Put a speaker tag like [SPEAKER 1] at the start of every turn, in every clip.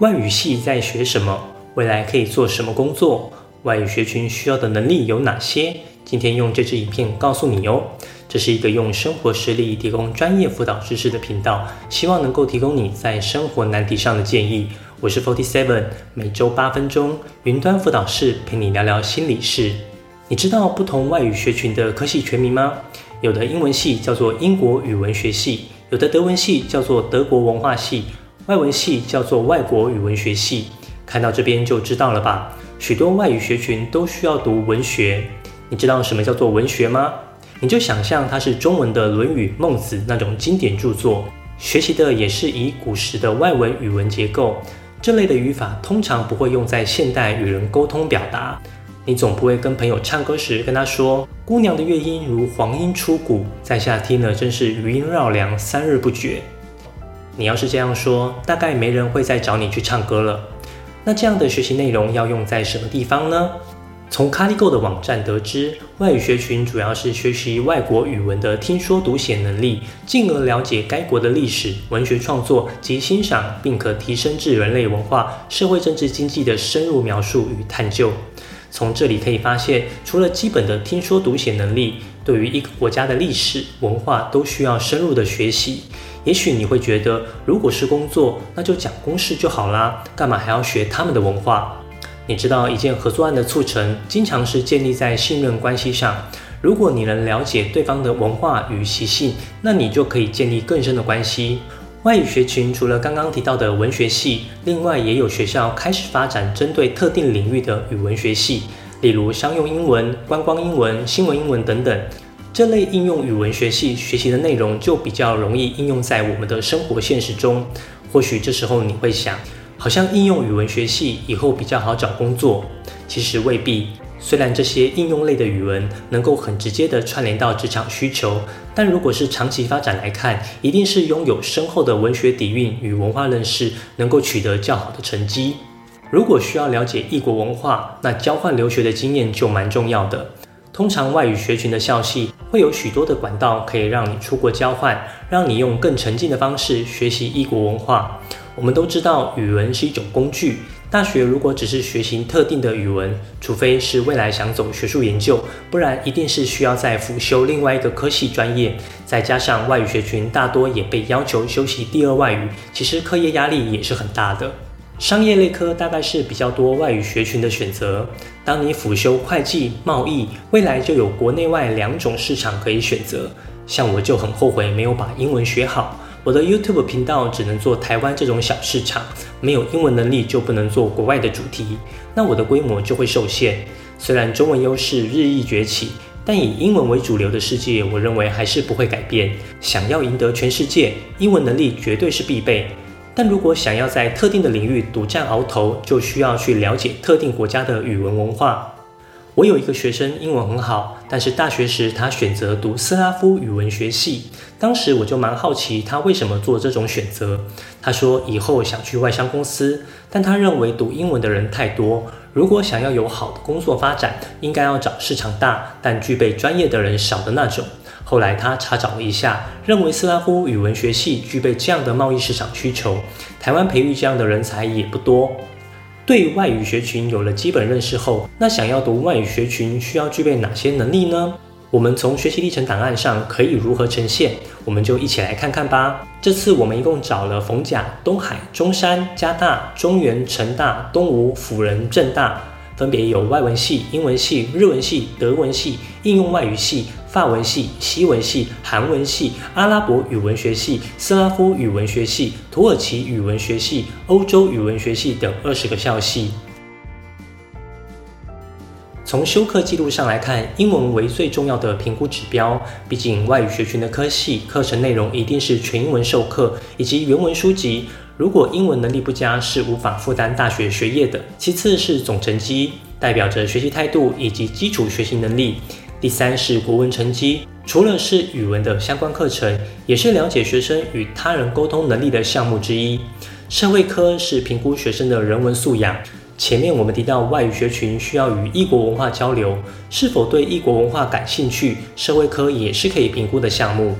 [SPEAKER 1] 外语系在学什么？未来可以做什么工作？外语学群需要的能力有哪些？今天用这支影片告诉你哦。这是一个用生活实例提供专业辅导知识的频道，希望能够提供你在生活难题上的建议。我是 Forty Seven，每周八分钟云端辅导室陪你聊聊心理事。你知道不同外语学群的科系全名吗？有的英文系叫做英国语文学系，有的德文系叫做德国文化系。外文系叫做外国语文学系，看到这边就知道了吧？许多外语学群都需要读文学，你知道什么叫做文学吗？你就想象它是中文的《论语》《孟子》那种经典著作，学习的也是以古时的外文语文结构。这类的语法通常不会用在现代与人沟通表达。你总不会跟朋友唱歌时跟他说：“姑娘的乐音如黄莺出谷，在下听了真是余音绕梁，三日不绝。”你要是这样说，大概没人会再找你去唱歌了。那这样的学习内容要用在什么地方呢？从 c a l i g o 的网站得知，外语学群主要是学习外国语文的听说读写能力，进而了解该国的历史、文学创作及欣赏，并可提升至人类文化、社会、政治、经济的深入描述与探究。从这里可以发现，除了基本的听说读写能力，对于一个国家的历史文化都需要深入的学习。也许你会觉得，如果是工作，那就讲公式就好啦，干嘛还要学他们的文化？你知道，一件合作案的促成，经常是建立在信任关系上。如果你能了解对方的文化与习性，那你就可以建立更深的关系。外语学群除了刚刚提到的文学系，另外也有学校开始发展针对特定领域的语文学系，例如商用英文、观光英文、新闻英文等等。这类应用语文学系学习的内容就比较容易应用在我们的生活现实中。或许这时候你会想，好像应用语文学系以后比较好找工作。其实未必。虽然这些应用类的语文能够很直接的串联到职场需求，但如果是长期发展来看，一定是拥有深厚的文学底蕴与文化认识，能够取得较好的成绩。如果需要了解异国文化，那交换留学的经验就蛮重要的。通常外语学群的校系会有许多的管道可以让你出国交换，让你用更沉浸的方式学习异国文化。我们都知道语文是一种工具，大学如果只是学习特定的语文，除非是未来想走学术研究，不然一定是需要再辅修另外一个科系专业。再加上外语学群大多也被要求修习第二外语，其实课业压力也是很大的。商业类科大概是比较多外语学群的选择。当你辅修会计、贸易，未来就有国内外两种市场可以选择。像我就很后悔没有把英文学好，我的 YouTube 频道只能做台湾这种小市场，没有英文能力就不能做国外的主题，那我的规模就会受限。虽然中文优势日益崛起，但以英文为主流的世界，我认为还是不会改变。想要赢得全世界，英文能力绝对是必备。但如果想要在特定的领域独占鳌头，就需要去了解特定国家的语文文化。我有一个学生英文很好，但是大学时他选择读斯拉夫语文学系。当时我就蛮好奇他为什么做这种选择。他说以后想去外商公司，但他认为读英文的人太多，如果想要有好的工作发展，应该要找市场大但具备专业的人少的那种。后来他查找了一下，认为斯拉夫语文学系具备这样的贸易市场需求，台湾培育这样的人才也不多。对外语学群有了基本认识后，那想要读外语学群需要具备哪些能力呢？我们从学习历程档案上可以如何呈现？我们就一起来看看吧。这次我们一共找了逢甲、东海、中山、加大、中原、成大、东吴、辅仁、正大。分别有外文系、英文系、日文系、德文系、应用外语系、法文系、西文系、韩文系、阿拉伯语文学系、斯拉夫语文学系、土耳其语文学系、欧洲语文学系等二十个校系。从修课记录上来看，英文为最重要的评估指标。毕竟外语学群的科系课程内容一定是全英文授课，以及原文书籍。如果英文能力不佳，是无法负担大学学业的。其次是总成绩，代表着学习态度以及基础学习能力。第三是国文成绩，除了是语文的相关课程，也是了解学生与他人沟通能力的项目之一。社会科是评估学生的人文素养。前面我们提到外语学群需要与异国文化交流，是否对异国文化感兴趣，社会科也是可以评估的项目。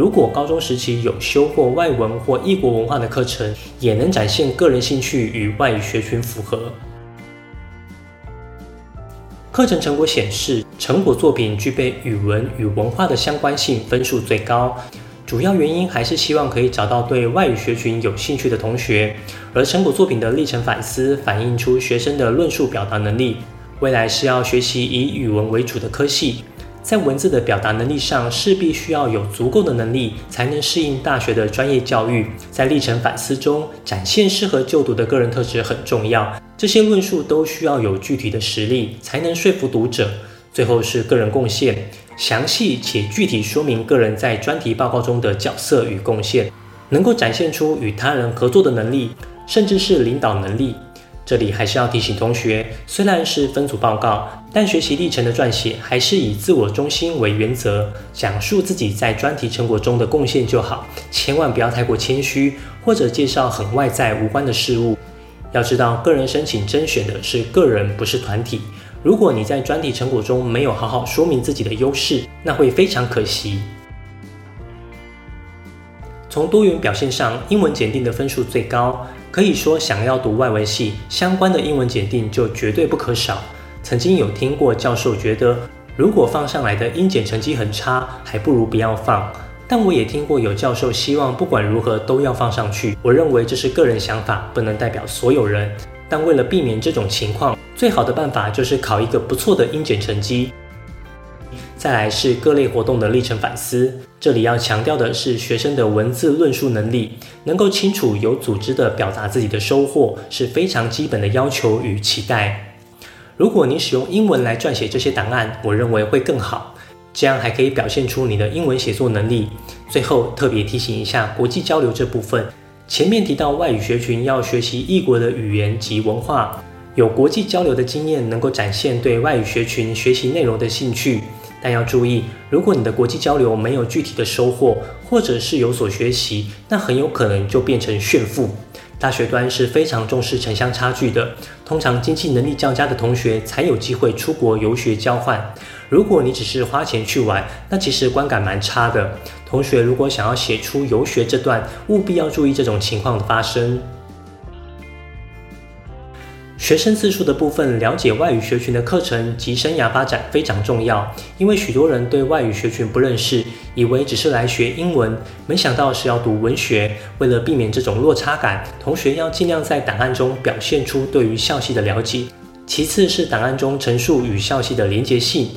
[SPEAKER 1] 如果高中时期有修过外文或异国文化的课程，也能展现个人兴趣与外语学群符合。课程成果显示，成果作品具备语文与文化的相关性，分数最高。主要原因还是希望可以找到对外语学群有兴趣的同学，而成果作品的历程反思反映出学生的论述表达能力。未来是要学习以语文为主的科系，在文字的表达能力上势必需要有足够的能力，才能适应大学的专业教育。在历程反思中展现适合就读的个人特质很重要，这些论述都需要有具体的实例，才能说服读者。最后是个人贡献。详细且具体说明个人在专题报告中的角色与贡献，能够展现出与他人合作的能力，甚至是领导能力。这里还是要提醒同学，虽然是分组报告，但学习历程的撰写还是以自我中心为原则，讲述自己在专题成果中的贡献就好，千万不要太过谦虚，或者介绍很外在无关的事物。要知道，个人申请甄选的是个人，不是团体。如果你在专题成果中没有好好说明自己的优势，那会非常可惜。从多元表现上，英文检定的分数最高，可以说想要读外文系相关的英文检定就绝对不可少。曾经有听过教授觉得，如果放上来的英检成绩很差，还不如不要放。但我也听过有教授希望不管如何都要放上去。我认为这是个人想法，不能代表所有人。但为了避免这种情况，最好的办法就是考一个不错的英检成绩。再来是各类活动的历程反思，这里要强调的是学生的文字论述能力，能够清楚有组织的表达自己的收获是非常基本的要求与期待。如果你使用英文来撰写这些档案，我认为会更好，这样还可以表现出你的英文写作能力。最后特别提醒一下国际交流这部分，前面提到外语学群要学习异国的语言及文化。有国际交流的经验，能够展现对外语学群学习内容的兴趣。但要注意，如果你的国际交流没有具体的收获，或者是有所学习，那很有可能就变成炫富。大学端是非常重视城乡差距的，通常经济能力较佳的同学才有机会出国游学交换。如果你只是花钱去玩，那其实观感蛮差的。同学如果想要写出游学这段，务必要注意这种情况的发生。学生自述的部分，了解外语学群的课程及生涯发展非常重要。因为许多人对外语学群不认识，以为只是来学英文，没想到是要读文学。为了避免这种落差感，同学要尽量在档案中表现出对于校系的了解。其次是档案中陈述与校系的连结性，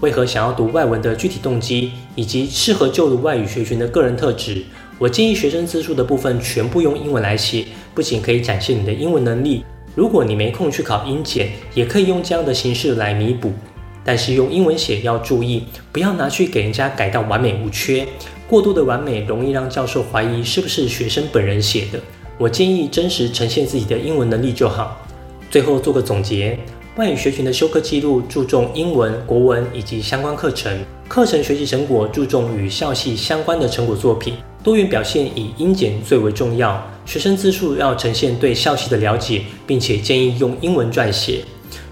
[SPEAKER 1] 为何想要读外文的具体动机，以及适合就读外语学群的个人特质。我建议学生自述的部分全部用英文来写，不仅可以展现你的英文能力。如果你没空去考英检，也可以用这样的形式来弥补。但是用英文写要注意，不要拿去给人家改到完美无缺。过度的完美容易让教授怀疑是不是学生本人写的。我建议真实呈现自己的英文能力就好。最后做个总结：外语学群的修课记录注重英文、国文以及相关课程，课程学习成果注重与校系相关的成果作品。多元表现以英检最为重要。学生自述要呈现对校系的了解，并且建议用英文撰写。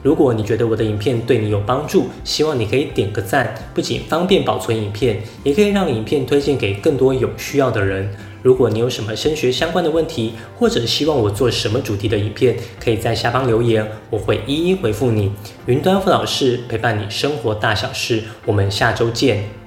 [SPEAKER 1] 如果你觉得我的影片对你有帮助，希望你可以点个赞，不仅方便保存影片，也可以让影片推荐给更多有需要的人。如果你有什么升学相关的问题，或者希望我做什么主题的影片，可以在下方留言，我会一一回复你。云端副老师陪伴你生活大小事，我们下周见。